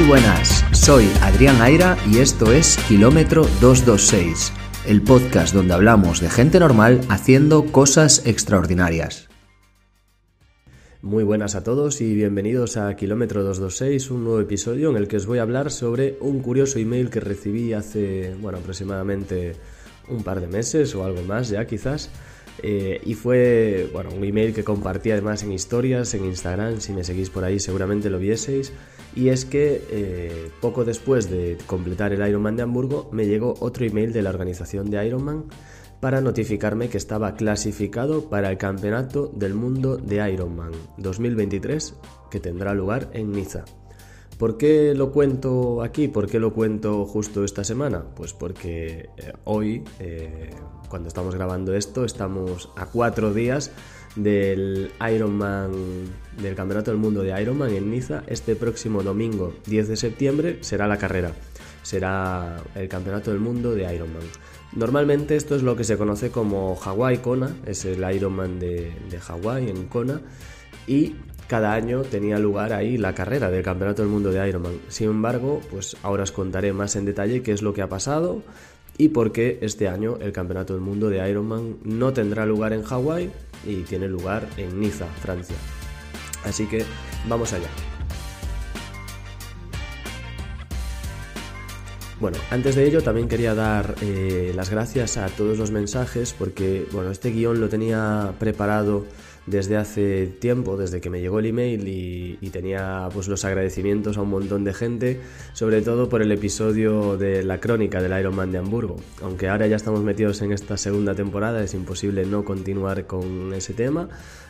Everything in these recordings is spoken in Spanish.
Muy buenas, soy Adrián Aira y esto es Kilómetro 226, el podcast donde hablamos de gente normal haciendo cosas extraordinarias. Muy buenas a todos y bienvenidos a Kilómetro 226, un nuevo episodio en el que os voy a hablar sobre un curioso email que recibí hace, bueno, aproximadamente un par de meses o algo más ya quizás. Eh, y fue, bueno, un email que compartí además en historias, en Instagram, si me seguís por ahí seguramente lo vieseis. Y es que eh, poco después de completar el Ironman de Hamburgo me llegó otro email de la organización de Ironman para notificarme que estaba clasificado para el Campeonato del Mundo de Ironman 2023 que tendrá lugar en Niza. ¿Por qué lo cuento aquí? ¿Por qué lo cuento justo esta semana? Pues porque eh, hoy, eh, cuando estamos grabando esto, estamos a cuatro días del Ironman, del Campeonato del Mundo de Ironman en Niza. Este próximo domingo 10 de septiembre será la carrera, será el Campeonato del Mundo de Ironman. Normalmente esto es lo que se conoce como Hawaii Kona, es el Ironman de, de Hawái en Kona y cada año tenía lugar ahí la carrera del Campeonato del Mundo de Ironman. Sin embargo, pues ahora os contaré más en detalle qué es lo que ha pasado y por qué este año el Campeonato del Mundo de Ironman no tendrá lugar en Hawái y tiene lugar en Niza, Francia. Así que vamos allá. Bueno, antes de ello también quería dar eh, las gracias a todos los mensajes porque, bueno, este guion lo tenía preparado desde hace tiempo, desde que me llegó el email y, tenía pues los agradecimientos a un montón de gente, sobre todo por el episodio de la crónica del Ironman de Hamburgo. Aunque ahora ya estamos metidos en esta segunda temporada, es imposible no continuar con ese tema.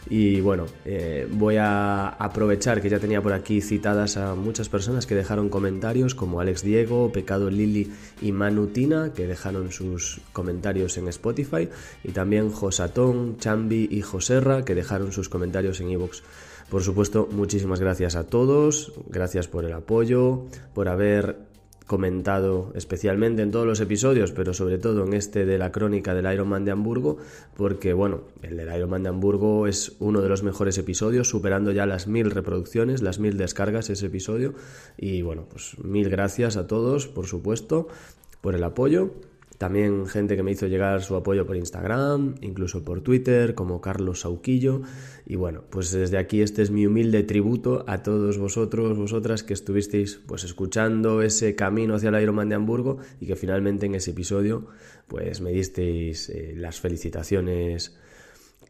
Y bueno, eh, voy a aprovechar que ya tenía por aquí citadas a muchas personas que dejaron comentarios, como Alex Diego, Pecado Lili y Manutina, que dejaron sus comentarios en Spotify, y también Josatón, Chambi y Joserra, que dejaron sus comentarios en iVoox. Por supuesto, muchísimas gracias a todos, gracias por el apoyo, por haber comentado especialmente en todos los episodios, pero sobre todo en este de la crónica del Ironman de Hamburgo, porque bueno, el del Ironman de Hamburgo es uno de los mejores episodios, superando ya las mil reproducciones, las mil descargas ese episodio, y bueno, pues mil gracias a todos, por supuesto, por el apoyo. También gente que me hizo llegar su apoyo por Instagram, incluso por Twitter, como Carlos Sauquillo. Y bueno, pues desde aquí este es mi humilde tributo a todos vosotros, vosotras que estuvisteis pues escuchando ese camino hacia el Ironman de Hamburgo y que finalmente en ese episodio pues me disteis eh, las felicitaciones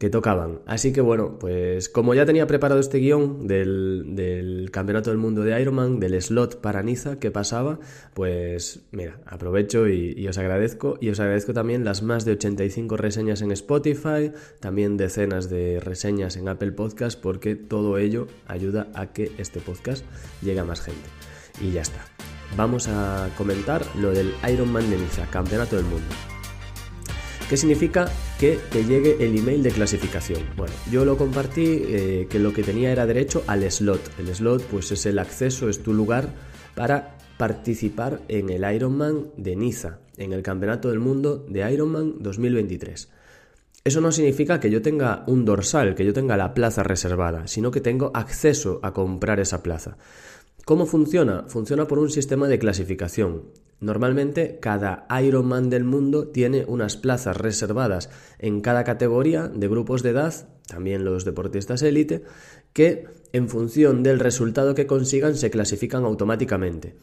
que tocaban. Así que bueno, pues como ya tenía preparado este guion del, Campeonato del Mundo de Ironman, del slot para Niza que pasaba, pues mira, aprovecho y, os agradezco. Y os agradezco también las más de 85 reseñas en Spotify, también decenas de reseñas en Apple Podcast, porque todo ello ayuda a que este podcast llegue a más gente. Y ya está. Vamos a comentar lo del Ironman de Niza, Campeonato del Mundo. ¿Qué significa que te llegue el email de clasificación? Bueno, yo lo compartí eh, que lo que tenía era derecho al slot. El slot pues es el acceso, es tu lugar para participar en el Ironman de Niza, en el Campeonato del Mundo de Ironman 2023. Eso no significa que yo tenga un dorsal, que yo tenga la plaza reservada, sino que tengo acceso a comprar esa plaza. ¿Cómo funciona? Funciona por un sistema de clasificación. Normalmente cada Ironman del mundo tiene unas plazas reservadas en cada categoría de grupos de edad, también los deportistas élite, que en función del resultado que consigan se clasifican automáticamente.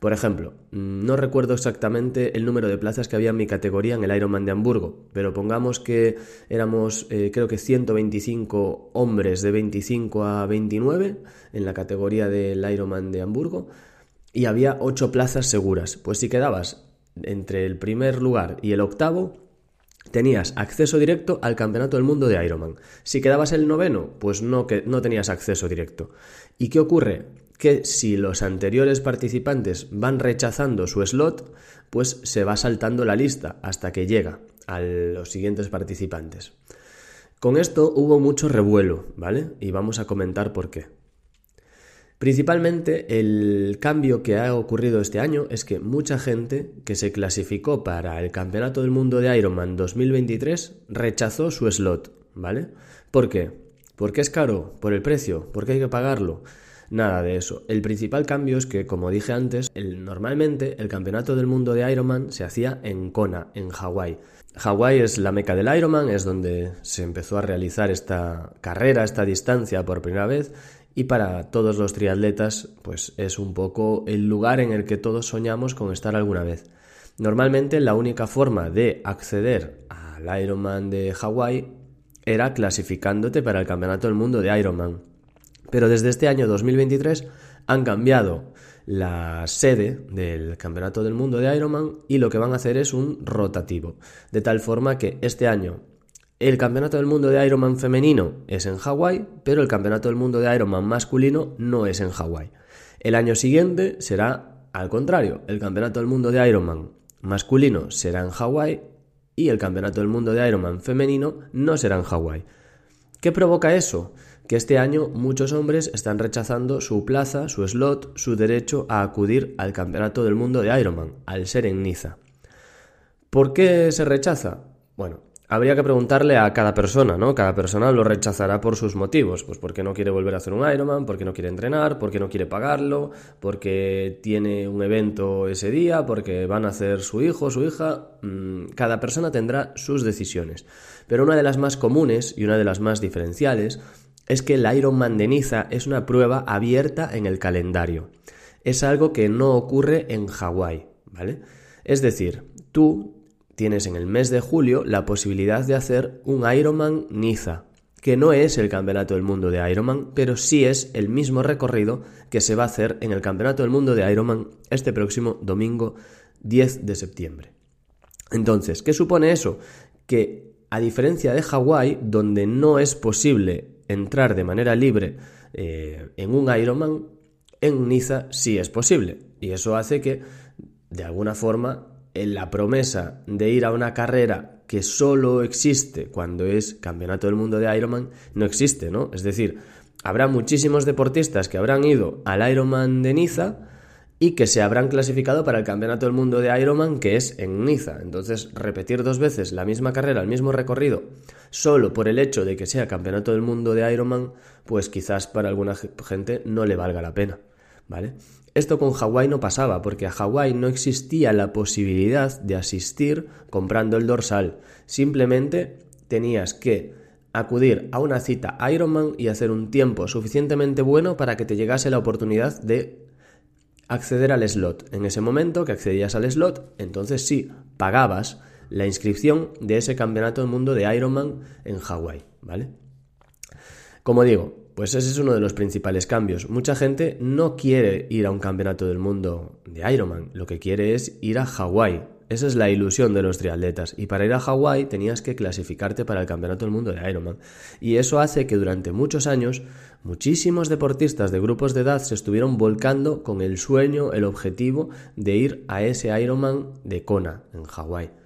Por ejemplo, mm, no recuerdo exactamente el número de plazas que había en mi categoría en el Ironman de Hamburgo, pero pongamos que éramos eh, creo que 125 hombres de 25 a 29 en la categoría del Ironman de Hamburgo y había ocho plazas seguras. Pues si quedabas entre el primer lugar y el octavo, tenías acceso directo al Campeonato del Mundo de Ironman. Si quedabas el noveno, pues no, que, no tenías acceso directo. ¿Y qué ocurre? Que si los anteriores participantes van rechazando su slot, pues se va saltando la lista hasta que llega a los siguientes participantes. Con esto hubo mucho revuelo, ¿vale? Y vamos a comentar por qué. Principalmente el cambio que ha ocurrido este año es que mucha gente que se clasificó para el Campeonato del Mundo de Ironman 2023 rechazó su slot, ¿vale? ¿Por qué? ¿Porque es caro? ¿Por el precio? ¿Por qué hay que pagarlo? Nada de eso. El principal cambio es que, como dije antes, normalmente el campeonato del mundo de Ironman se hacía en Kona, en Hawái. Hawái es la meca del Ironman, es donde se empezó a realizar esta carrera, esta distancia por primera vez y para todos los triatletas pues es un poco el lugar en el que todos soñamos con estar alguna vez. Normalmente la única forma de acceder al Ironman de Hawái era clasificándote para el Campeonato del Mundo de Ironman. Pero desde este año 2023 han cambiado la sede del Campeonato del Mundo de Ironman y lo que van a hacer es un rotativo. De tal forma que este año el Campeonato del Mundo de Ironman femenino es en Hawái, pero el Campeonato del Mundo de Ironman masculino no es en Hawái. El año siguiente será al contrario, el Campeonato del Mundo de Ironman masculino será en Hawái y el Campeonato del Mundo de Ironman femenino no será en Hawái. ¿Qué provoca eso? que este año muchos hombres están rechazando su plaza, su slot, su derecho a acudir al Campeonato del Mundo de Ironman, al ser en Niza. ¿Por qué se rechaza? Bueno, habría que preguntarle a cada persona, ¿no? Cada persona lo rechazará por sus motivos, pues porque no quiere volver a hacer un Ironman, porque no quiere entrenar, porque no quiere pagarlo, porque tiene un evento ese día, porque van a hacer su hijo, su hija, mm, cada persona tendrá sus decisiones. Pero una de las más comunes y una de las más diferenciales es que el Ironman de Niza es una prueba abierta en el calendario. Es algo que no ocurre en Hawái, ¿vale? Es decir, tú tienes en el mes de julio la posibilidad de hacer un Ironman Niza, que no es el Campeonato del Mundo de Ironman, pero sí es el mismo recorrido que se va a hacer en el Campeonato del Mundo de Ironman este próximo domingo 10 de septiembre. Entonces, ¿qué supone eso? Que a diferencia de Hawái, donde no es posible entrar de manera libre eh, en un Ironman, en Niza sí es posible. Y eso hace que, de alguna forma, en la promesa de ir a una carrera que solo existe cuando es Campeonato del Mundo de Ironman, no existe, ¿no? Es decir, habrá muchísimos deportistas que habrán ido al Ironman de Niza, y que se habrán clasificado para el Campeonato del Mundo de Ironman que es en Niza. Entonces, repetir dos veces la misma carrera, el mismo recorrido, solo por el hecho de que sea Campeonato del Mundo de Ironman, pues quizás para alguna gente no le valga la pena, ¿vale? Esto con Hawái no pasaba, porque a Hawái no existía la posibilidad de asistir comprando el dorsal. Simplemente tenías que acudir a una cita Ironman y hacer un tiempo suficientemente bueno para que te llegase la oportunidad de acceder al slot. En ese momento que accedías al slot, entonces sí, pagabas la inscripción de ese campeonato del mundo de Ironman en Hawái, ¿vale? Como digo, pues ese es uno de los principales cambios. Mucha gente no quiere ir a un campeonato del mundo de Ironman, lo que quiere es ir a Hawái, esa es la ilusión de los triatletas. Y para ir a Hawái tenías que clasificarte para el Campeonato del Mundo de Ironman. Y eso hace que durante muchos años muchísimos deportistas de grupos de edad se estuvieron volcando con el sueño, el objetivo de ir a ese Ironman de Kona, en Hawái.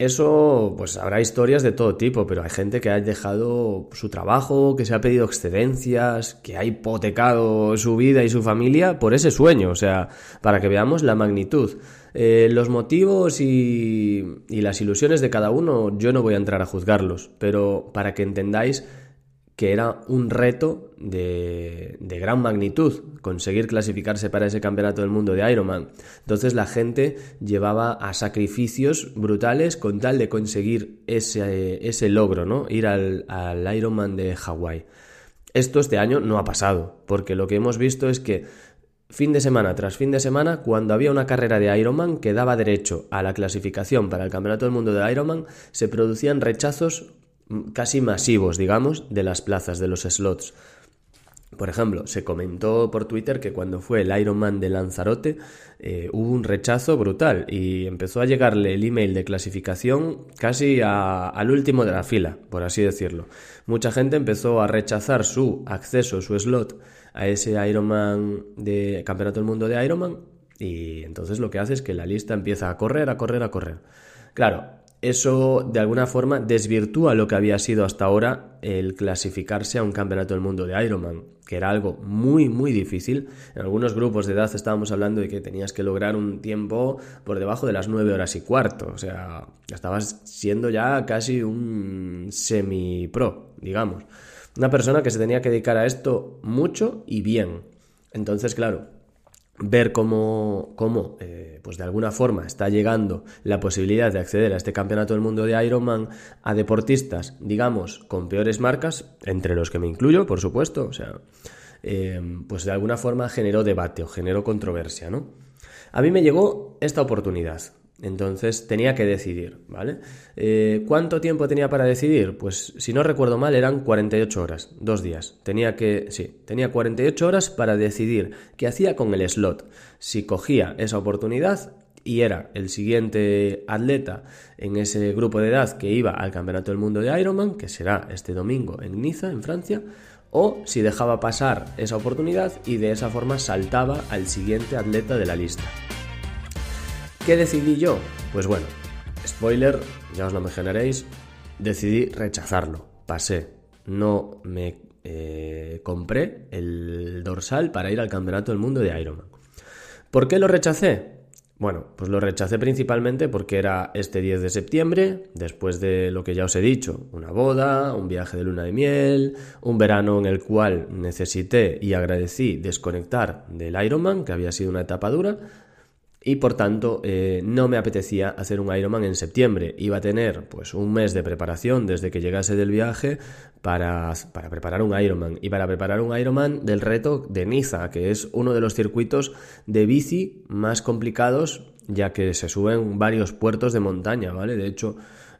Eso, pues habrá historias de todo tipo, pero hay gente que ha dejado su trabajo, que se ha pedido excedencias, que ha hipotecado su vida y su familia por ese sueño, o sea, para que veamos la magnitud. Eh, los motivos y, y las ilusiones de cada uno yo no voy a entrar a juzgarlos, pero para que entendáis que era un reto de, de, gran magnitud conseguir clasificarse para ese campeonato del mundo de Ironman. Entonces la gente llevaba a sacrificios brutales con tal de conseguir ese, ese logro, ¿no? Ir al, al Ironman de Hawái. Esto este año no ha pasado, porque lo que hemos visto es que fin de semana tras fin de semana, cuando había una carrera de Ironman que daba derecho a la clasificación para el Campeonato del Mundo de Ironman, se producían rechazos casi masivos, digamos, de las plazas, de los slots. Por ejemplo, se comentó por Twitter que cuando fue el Ironman de Lanzarote eh, hubo un rechazo brutal y empezó a llegarle el email de clasificación casi al último de la fila, por así decirlo. Mucha gente empezó a rechazar su acceso, su slot a ese Ironman de Campeonato del Mundo de Ironman y entonces lo que hace es que la lista empieza a correr, a correr, a correr. Claro, eso de alguna forma desvirtúa lo que había sido hasta ahora el clasificarse a un campeonato del mundo de Ironman, que era algo muy, muy difícil. En algunos grupos de edad estábamos hablando de que tenías que lograr un tiempo por debajo de las nueve horas y cuarto, o sea, estabas siendo ya casi un semi-pro. digamos. Una persona que se tenía que dedicar a esto mucho y bien. Entonces, claro, ver cómo, cómo eh, pues de alguna forma está llegando la posibilidad de acceder a este campeonato del mundo de Ironman a deportistas, digamos, con peores marcas, entre los que me incluyo, por supuesto, o sea, eh, pues de alguna forma generó debate o generó controversia, ¿no? A mí me llegó esta oportunidad. Entonces tenía que decidir, ¿vale? Eh, ¿Cuánto tiempo tenía para decidir? Pues si no recuerdo mal eran 48 horas, dos días. Tenía que, sí, tenía 48 horas para decidir qué hacía con el slot. Si cogía esa oportunidad y era el siguiente atleta en ese grupo de edad que iba al Campeonato del Mundo de Ironman, que será este domingo en Niza, en Francia, o si dejaba pasar esa oportunidad y de esa forma saltaba al siguiente atleta de la lista. ¿Qué decidí yo? Pues bueno, spoiler, ya os lo imaginaréis, decidí rechazarlo, pasé, no me eh, compré el dorsal para ir al Campeonato del Mundo de Ironman. ¿Por qué lo rechacé? Bueno, pues lo rechacé principalmente porque era este 10 de septiembre, después de lo que ya os he dicho, una boda, un viaje de luna de miel, un verano en el cual necesité y agradecí desconectar del Ironman, que había sido una etapa dura, y por tanto eh, no me apetecía hacer un Ironman en septiembre. Iba a tener pues un mes de preparación desde que llegase del viaje para, para, preparar un Ironman y para preparar un Ironman del reto de Niza, que es uno de los circuitos de bici más complicados ya que se suben varios puertos de montaña, ¿vale? De hecho,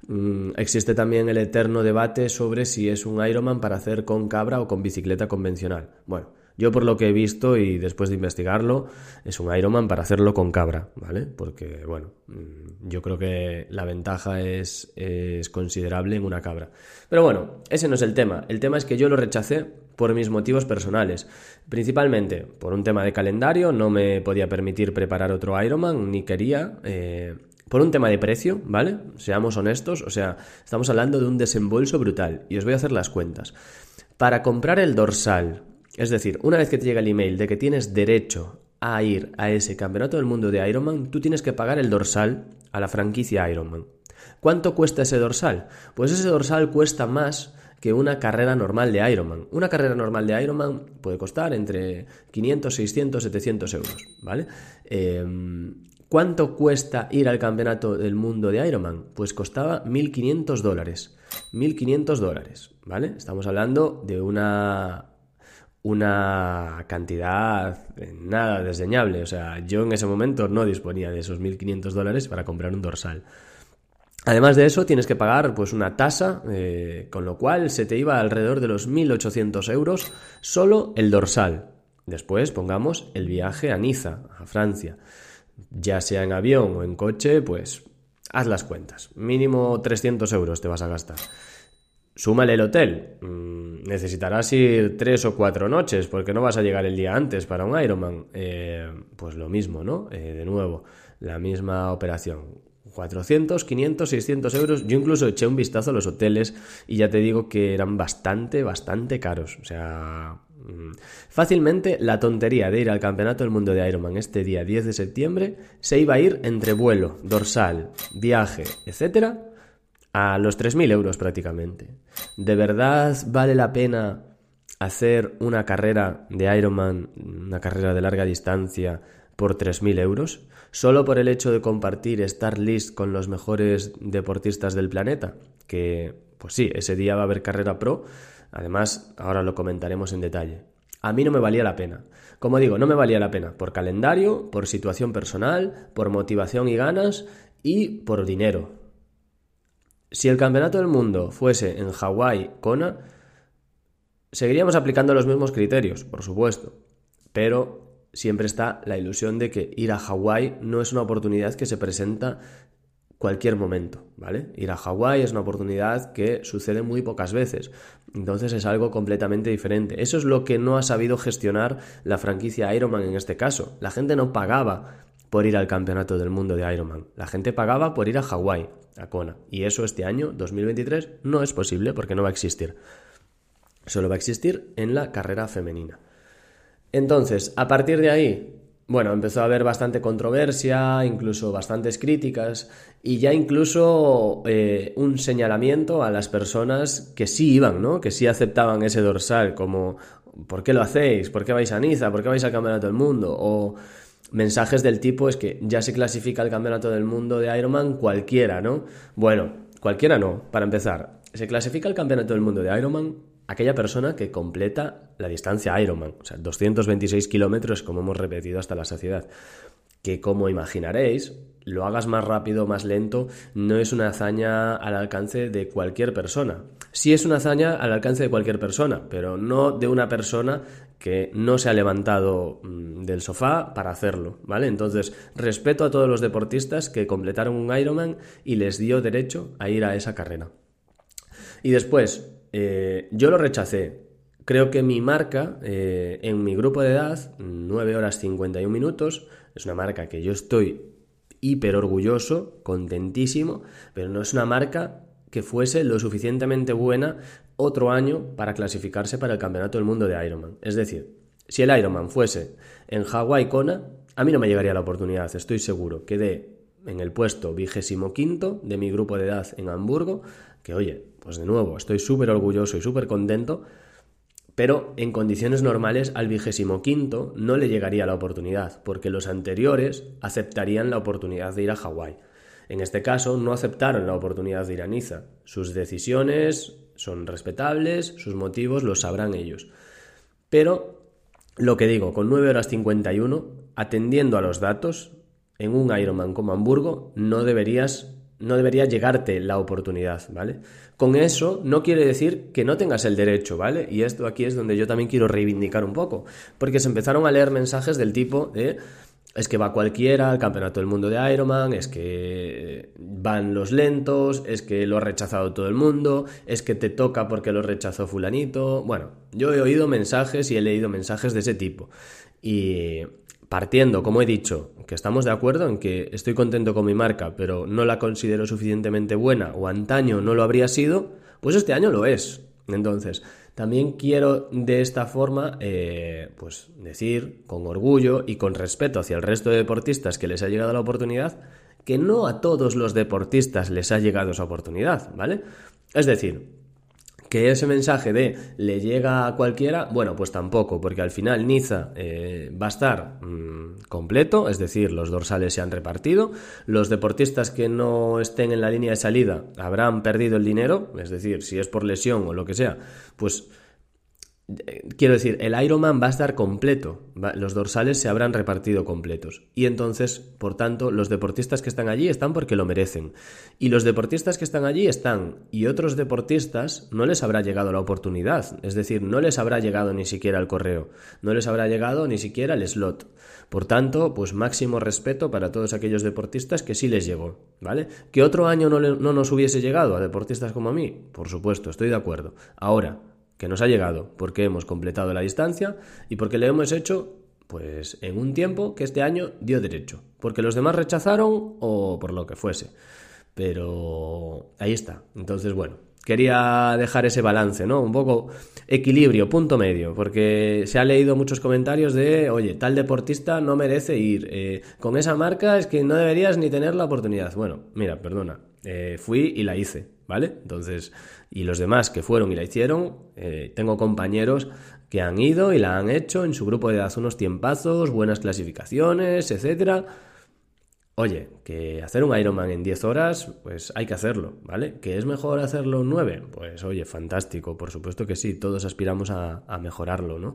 mm, existe también el eterno debate sobre si es un Ironman para hacer con cabra o con bicicleta convencional. Bueno, yo por lo que he visto y después de investigarlo, es un Ironman para hacerlo con cabra, ¿vale? Porque, bueno, mm, yo creo que la ventaja es, considerable en una cabra. Pero bueno, ese no es el tema. El tema es que yo lo rechacé por mis motivos personales. Principalmente por un tema de calendario, no me podía permitir preparar otro Ironman, ni quería. Eh, por un tema de precio, ¿vale? Seamos honestos, o sea, estamos hablando de un desembolso brutal. Y os voy a hacer las cuentas. Para comprar el dorsal es decir, una vez que te llega el email de que tienes derecho a ir a ese campeonato del mundo de Ironman, tú tienes que pagar el dorsal a la franquicia Ironman. ¿Cuánto cuesta ese dorsal? Pues ese dorsal cuesta más que una carrera normal de Ironman. Una carrera normal de Ironman puede costar entre 500, 600, 700 euros, ¿vale? Em, ¿Cuánto cuesta ir al campeonato del mundo de Ironman? Pues costaba 1.500 dólares. 1.500 dólares, ¿vale? Estamos hablando de una una cantidad nada desdeñable. O sea, yo en ese momento no disponía de esos 1.500 dólares para comprar un dorsal. Además de eso, tienes que pagar pues una tasa, eh, con lo cual se te iba alrededor de los 1.800 euros solo el dorsal. Después pongamos el viaje a Niza, a Francia. Ya sea en avión o en coche, pues haz las cuentas. Mínimo 300 euros te vas a gastar. Súmale el hotel. Mm, necesitarás ir tres o cuatro noches porque no vas a llegar el día antes para un Ironman. Eh, pues lo mismo, ¿no? Eh, de nuevo, la misma operación. 400, 500, 600 euros. Yo incluso eché un vistazo a los hoteles y ya te digo que eran bastante, bastante caros. O sea, mm, fácilmente la tontería de ir al Campeonato del Mundo de Ironman este día 10 de septiembre se iba a ir entre vuelo, dorsal, viaje, etcétera, a los 3.000 euros prácticamente. ¿De verdad vale la pena hacer una carrera de Ironman, una carrera de larga distancia, por 3.000 euros? ¿Solo por el hecho de compartir Star List con los mejores deportistas del planeta? Que, pues sí, ese día va a haber carrera pro. Además, ahora lo comentaremos en detalle. A mí no me valía la pena. Como digo, no me valía la pena por calendario, por situación personal, por motivación y ganas y por dinero. Si el campeonato del mundo fuese en Hawái, Kona, seguiríamos aplicando los mismos criterios, por supuesto, pero siempre está la ilusión de que ir a Hawái no es una oportunidad que se presenta cualquier momento, ¿vale? Ir a Hawái es una oportunidad que sucede muy pocas veces, entonces es algo completamente diferente. Eso es lo que no ha sabido gestionar la franquicia Ironman en este caso. La gente no pagaba por ir al campeonato del mundo de Ironman, la gente pagaba por ir a Hawái Y eso este año, 2023, no es posible porque no va a existir. Solo va a existir en la carrera femenina. Entonces, a partir de ahí, bueno, empezó a haber bastante controversia, incluso bastantes críticas y ya incluso eh, un señalamiento a las personas que sí iban, ¿no? Que sí aceptaban ese dorsal, como ¿por qué lo hacéis? ¿Por qué vais a Niza? ¿Por qué vais al Campeonato del Mundo? Mensajes del tipo es que ya se clasifica el Campeonato del Mundo de Ironman cualquiera, ¿no? Bueno, cualquiera no, para empezar. Se clasifica el Campeonato del Mundo de Ironman aquella persona que completa la distancia Ironman, o sea, 226 kilómetros, como hemos repetido hasta la saciedad. Que como imaginaréis, lo hagas más rápido más lento, no es una hazaña al alcance de cualquier persona. Sí es una hazaña al alcance de cualquier persona, pero no de una persona que no se ha levantado mm, del sofá para hacerlo, ¿vale? Entonces, respeto a todos los deportistas que completaron un Ironman y les dio derecho a ir a esa carrera. Y después, eh, yo lo rechacé. Creo que mi marca eh, en mi grupo de edad, 9 horas 51 minutos, es una marca que yo estoy hiper orgulloso, contentísimo, pero no es una marca que fuese lo suficientemente buena otro año para clasificarse para el Campeonato del Mundo de Ironman. Es decir, si el Ironman fuese en Hawái Kona, a mí no me llegaría la oportunidad, estoy seguro. Quedé en el puesto vigésimo quinto de mi grupo de edad en Hamburgo, que oye, pues de nuevo, estoy súper orgulloso y súper contento, pero en condiciones normales al vigésimo quinto no le llegaría la oportunidad, porque los anteriores aceptarían la oportunidad de ir a Hawái. En este caso, no aceptaron la oportunidad de ir a Niza. Sus decisiones son respetables, sus motivos los sabrán ellos. Pero, lo que digo, con 9 horas 51, atendiendo a los datos, en un Ironman como Hamburgo no deberías no debería llegarte la oportunidad, ¿vale? Con eso no quiere decir que no tengas el derecho, ¿vale? Y esto aquí es donde yo también quiero reivindicar un poco, porque se empezaron a leer mensajes del tipo de es que va cualquiera al campeonato del mundo de Ironman, es que van los lentos, es que lo ha rechazado todo el mundo, es que te toca porque lo rechazó fulanito. Bueno, yo he oído mensajes y he leído mensajes de ese tipo. Y partiendo, como he dicho, que estamos de acuerdo en que estoy contento con mi marca, pero no la considero suficientemente buena o antaño no lo habría sido, pues este año lo es. Entonces, también quiero de esta forma, eh, pues decir con orgullo y con respeto hacia el resto de deportistas que les ha llegado la oportunidad, que no a todos los deportistas les ha llegado esa oportunidad, ¿vale? Es decir, que ese mensaje de le llega a cualquiera, bueno, pues tampoco, porque al final Niza eh, va a estar mm, completo, es decir, los dorsales se han repartido, los deportistas que no estén en la línea de salida habrán perdido el dinero, es decir, si es por lesión o lo que sea, pues Quiero decir, el Ironman va a estar completo, los dorsales se habrán repartido completos. Y entonces, por tanto, los deportistas que están allí están porque lo merecen. Y los deportistas que están allí están, y otros deportistas no les habrá llegado la oportunidad, es decir, no les habrá llegado ni siquiera el correo, no les habrá llegado ni siquiera el slot. Por tanto, pues máximo respeto para todos aquellos deportistas que sí les llegó, ¿vale? Que otro año no, no nos hubiese llegado a deportistas como a mí, por supuesto, estoy de acuerdo. Ahora, que nos ha llegado porque hemos completado la distancia y porque le hemos hecho pues en un tiempo que este año dio derecho, porque los demás rechazaron o por lo que fuese. Pero ahí está. Entonces, bueno, quería dejar ese balance, ¿no? Un poco equilibrio, punto medio, porque se ha leído muchos comentarios de, oye, tal deportista no merece ir, eh, con esa marca es que no deberías ni tener la oportunidad. Bueno, mira, perdona, eh, fui y la hice, ¿vale? Entonces, y los demás que fueron y la hicieron, eh, tengo compañeros que han ido y la han hecho en su grupo de edad unos tiempazos, buenas clasificaciones, etcétera. Oye, que hacer un Ironman en 10 horas, pues hay que hacerlo, ¿vale? ¿Que es mejor hacerlo en 9? Pues oye, fantástico, por supuesto que sí, todos aspiramos a, a, mejorarlo, ¿no?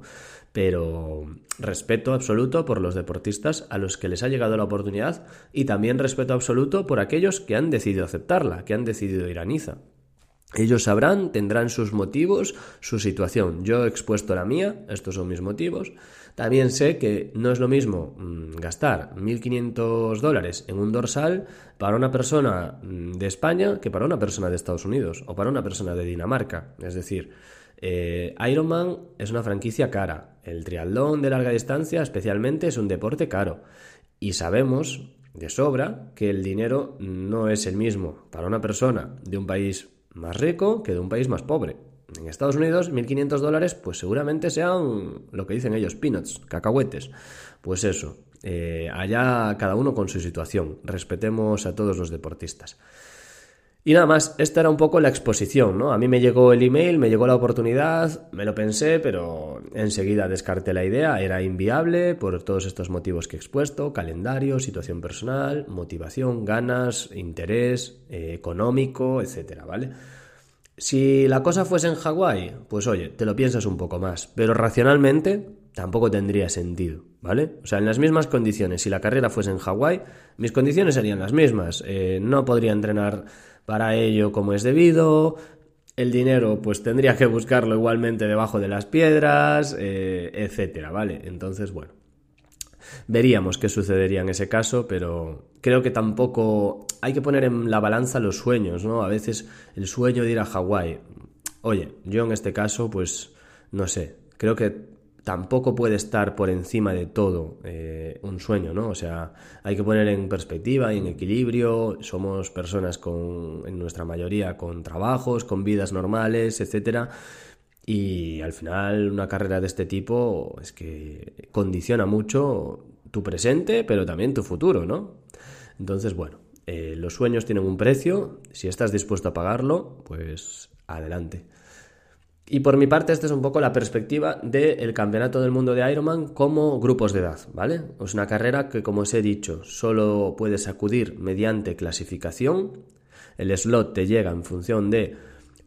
Pero respeto absoluto por los deportistas a los que les ha llegado la oportunidad y también respeto absoluto por aquellos que han decidido aceptarla, que han decidido ir a Niza. Ellos sabrán, tendrán sus motivos, su situación. Yo he expuesto la mía, estos son mis motivos. También sé que no es lo mismo mm, gastar 1.500 dólares en un dorsal para una persona mm, de España que para una persona de Estados Unidos o para una persona de Dinamarca. Es decir, eh, Ironman es una franquicia cara. El triatlón de larga distancia especialmente es un deporte caro. Y sabemos de sobra que el dinero no es el mismo para una persona de un país más rico que de un país más pobre. En Estados Unidos, 1.500 dólares, pues seguramente sean lo que dicen ellos, peanuts, cacahuetes. Pues eso, eh, allá cada uno con su situación. Respetemos a todos los deportistas. Y nada más, esta era un poco la exposición, ¿no? A mí me llegó el email, me llegó la oportunidad, me lo pensé, pero enseguida descarté la idea, era inviable por todos estos motivos que he expuesto, calendario, situación personal, motivación, ganas, interés eh, económico, etcétera, ¿vale? Si la cosa fuese en Hawái, pues oye, te lo piensas un poco más, pero racionalmente tampoco tendría sentido, ¿vale? O sea, en las mismas condiciones, si la carrera fuese en Hawái, mis condiciones serían las mismas, eh, no podría entrenar para ello como es debido. El dinero, pues tendría que buscarlo igualmente debajo de las piedras, eh, etcétera, ¿vale? Entonces, bueno, veríamos qué sucedería en ese caso, pero creo que tampoco hay que poner en la balanza los sueños, ¿no? A veces el sueño de ir a Hawái. Oye, yo en este caso, pues no sé, creo que tampoco puede estar por encima de todo eh, un sueño, ¿no? O sea, hay que poner en perspectiva y en equilibrio. Somos personas con, en nuestra mayoría, con trabajos, con vidas normales, etcétera. Y al final, una carrera de este tipo es que condiciona mucho tu presente, pero también tu futuro, ¿no? Entonces, bueno, eh, los sueños tienen un precio. Si estás dispuesto a pagarlo, pues adelante. Y por mi parte, esta es un poco la perspectiva del Campeonato del Mundo de Ironman como grupos de edad, ¿vale? Es una carrera que, como os he dicho, solo puedes acudir mediante clasificación. El slot te llega en función de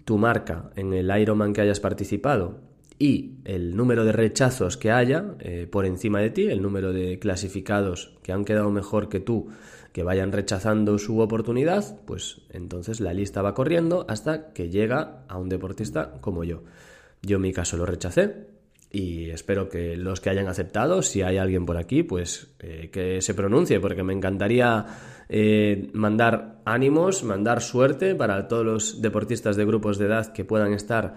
tu marca en el Ironman que hayas participado y el número de rechazos que haya eh, por encima de ti, el número de clasificados que han quedado mejor que tú que vayan rechazando su oportunidad, pues entonces la lista va corriendo hasta que llega a un deportista como yo. Yo en mi caso lo rechacé y espero que los que hayan aceptado, si hay alguien por aquí, pues eh, que se pronuncie, porque me encantaría eh, mandar ánimos, mandar suerte para todos los deportistas de grupos de edad que puedan estar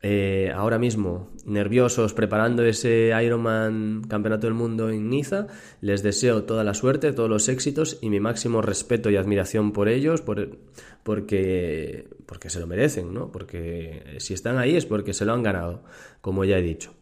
eh, ahora mismo nerviosos preparando ese Ironman Campeonato del Mundo en Niza. Les deseo toda la suerte, todos los éxitos y mi máximo respeto y admiración por ellos, porque, porque se lo merecen, ¿no? Porque si están ahí es porque se lo han ganado, como ya he dicho.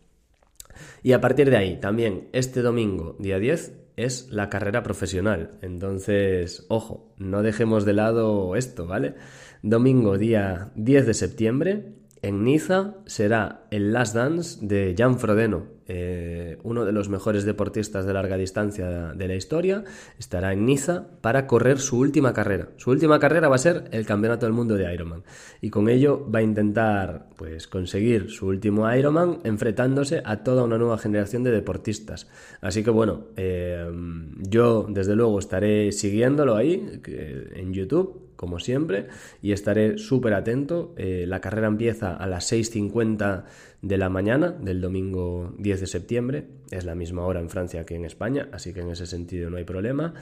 Y a partir de ahí, también este domingo, día 10, es la carrera profesional. Entonces, ojo, no dejemos de lado esto, ¿vale? Domingo, día 10 de septiembre, en Niza será el Last Dance de Jan Frodeno, eh, uno de los mejores deportistas de larga distancia de la historia. Estará en Niza para correr su última carrera. Su última carrera va a ser el Campeonato del Mundo de Ironman. Y con ello va a intentar pues, conseguir su último Ironman enfrentándose a toda una nueva generación de deportistas. Así que bueno, eh, yo desde luego estaré siguiéndolo ahí en YouTube como siempre, y estaré súper atento. Eh, la carrera empieza a las 6.50 de la mañana del domingo 10 de septiembre. Es la misma hora en Francia que en España, así que en ese sentido no hay problema.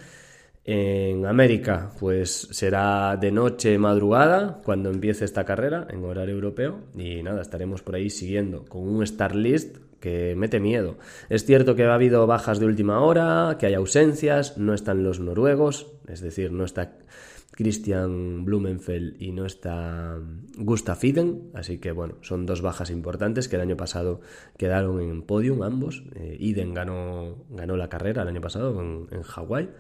En América, pues será de noche, madrugada, cuando empiece esta carrera en horario europeo. Y nada, estaremos por ahí siguiendo con un start list que mete miedo. Es cierto que ha habido bajas de última hora, que hay ausencias, no están los noruegos, es decir, no está Christian Blumenfeld y no está Gustav Iden, así que bueno, son dos bajas importantes que el año pasado quedaron en podium ambos. Eh, Iden ganó, ganó la carrera el año pasado en, Hawái.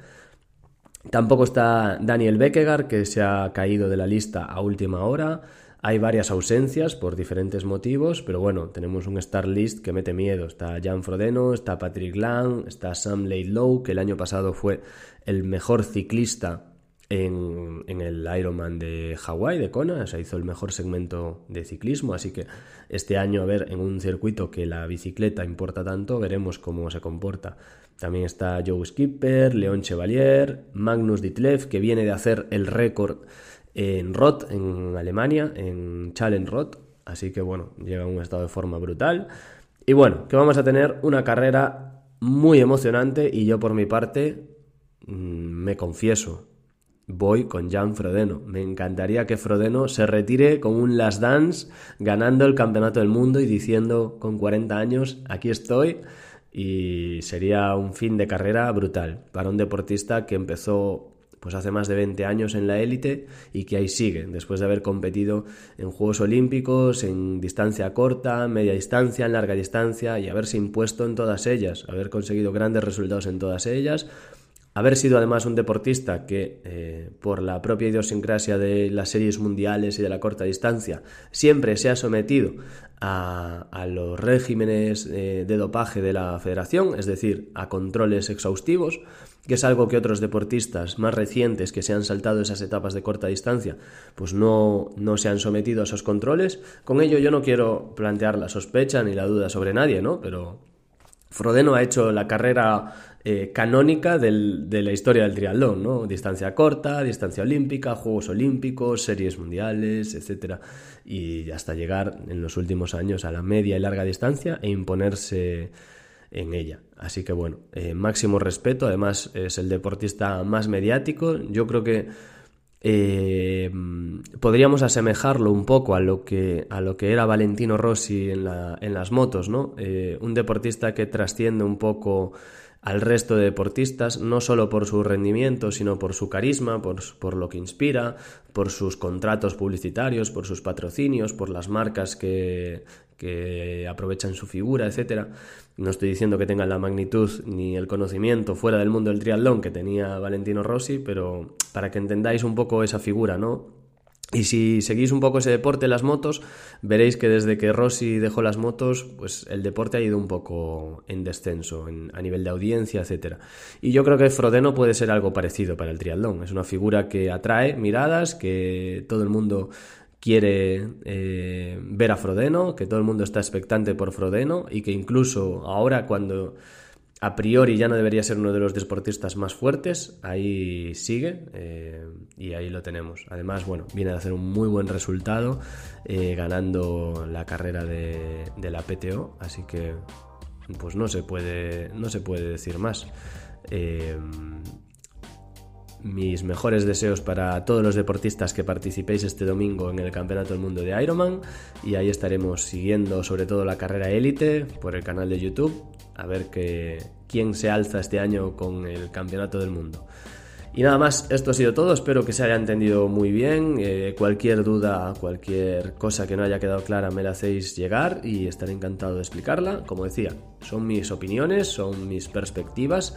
Tampoco está Daniel Beckegar, que se ha caído de la lista a última hora. Hay varias ausencias por diferentes motivos, pero bueno, tenemos un star list que mete miedo. Está Jan Frodeno, está Patrick Lang, está Sam Laidlow, que el año pasado fue el mejor ciclista en, el Ironman de Hawái, de Kona, o sea, hizo el mejor segmento de ciclismo, así que este año, a ver, en un circuito que la bicicleta importa tanto, veremos cómo se comporta. También está Joe Skipper, León Chevalier, Magnus Ditlev, que viene de hacer el récord en Roth, en Alemania, en Challenge Roth, así que bueno, llega a un estado de forma brutal. Y bueno, que vamos a tener una carrera muy emocionante y yo por mi parte mm, me confieso, voy con Jan Frodeno. Me encantaría que Frodeno se retire con un Last Dance ganando el campeonato del mundo y diciendo con 40 años, aquí estoy. Y sería un fin de carrera brutal para un deportista que empezó pues hace más de 20 años en la élite y que ahí sigue, después de haber competido en Juegos Olímpicos, en distancia corta, media distancia, en larga distancia y haberse impuesto en todas ellas, haber conseguido grandes resultados en todas ellas, haber sido además un deportista que, eh, por la propia idiosincrasia de las series mundiales y de la corta distancia, siempre se ha sometido a, los regímenes eh, de dopaje de la federación, es decir, a controles exhaustivos, que es algo que otros deportistas más recientes que se han saltado esas etapas de corta distancia, pues no, no se han sometido a esos controles. Con ello yo no quiero plantear la sospecha ni la duda sobre nadie, ¿no? Pero Frodeno ha hecho la carrera eh, canónica de la historia del triatlón, ¿no? Distancia corta, distancia olímpica, Juegos Olímpicos, series mundiales, etc. Y hasta llegar en los últimos años a la media y larga distancia e imponerse en ella. Así que bueno, eh, máximo respeto, además es el deportista más mediático. Yo creo que eh, podríamos asemejarlo un poco a lo que, a lo que era Valentino Rossi en, la, en las motos, ¿no? Un deportista que trasciende un poco al resto de deportistas, no solo por su rendimiento, sino por su carisma, por, por, lo que inspira, por sus contratos publicitarios, por sus patrocinios, por las marcas que, que aprovechan su figura, etcétera. No estoy diciendo que tengan la magnitud ni el conocimiento fuera del mundo del triatlón que tenía Valentino Rossi, pero para que entendáis un poco esa figura, ¿no? Y si seguís un poco ese deporte, las motos, veréis que desde que Rossi dejó las motos, pues el deporte ha ido un poco en descenso a nivel de audiencia, etcétera. Y yo creo que Frodeno puede ser algo parecido para el triatlón. Es una figura que atrae miradas, que todo el mundo quiere eh, ver a Frodeno, que todo el mundo está expectante por Frodeno y que incluso ahora cuando a priori ya no debería ser uno de los deportistas más fuertes, ahí sigue eh, y ahí lo tenemos. Además, bueno, viene a hacer un muy buen resultado eh, ganando la carrera de, de, la PTO, así que pues no se puede, no se puede decir más mis mejores deseos para todos los deportistas que participéis este domingo en el Campeonato del Mundo de Ironman y ahí estaremos siguiendo sobre todo la carrera élite por el canal de YouTube a ver que, quién se alza este año con el Campeonato del Mundo. Y nada más, esto ha sido todo, espero que se haya entendido muy bien, eh, cualquier duda, cualquier cosa que no haya quedado clara me la hacéis llegar y estaré encantado de explicarla. Como decía, son mis opiniones, son mis perspectivas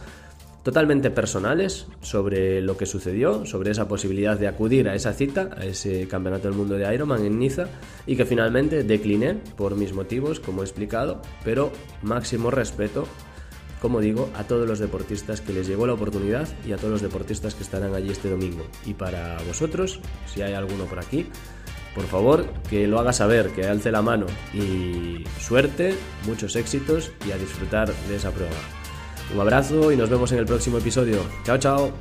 totalmente personales sobre lo que sucedió, sobre esa posibilidad de acudir a esa cita, a ese Campeonato del Mundo de Ironman en Niza, y que finalmente decliné por mis motivos, como he explicado, pero máximo respeto, como digo, a todos los deportistas que les llegó la oportunidad y a todos los deportistas que estarán allí este domingo. Y para vosotros, si hay alguno por aquí, por favor, que lo haga saber, que alce la mano y suerte, muchos éxitos y a disfrutar de esa prueba. Un abrazo y nos vemos en el próximo episodio. Chao, chao.